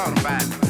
thought about it.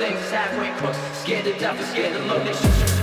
things halfway crooks. Scared to death, scared to love, they shoot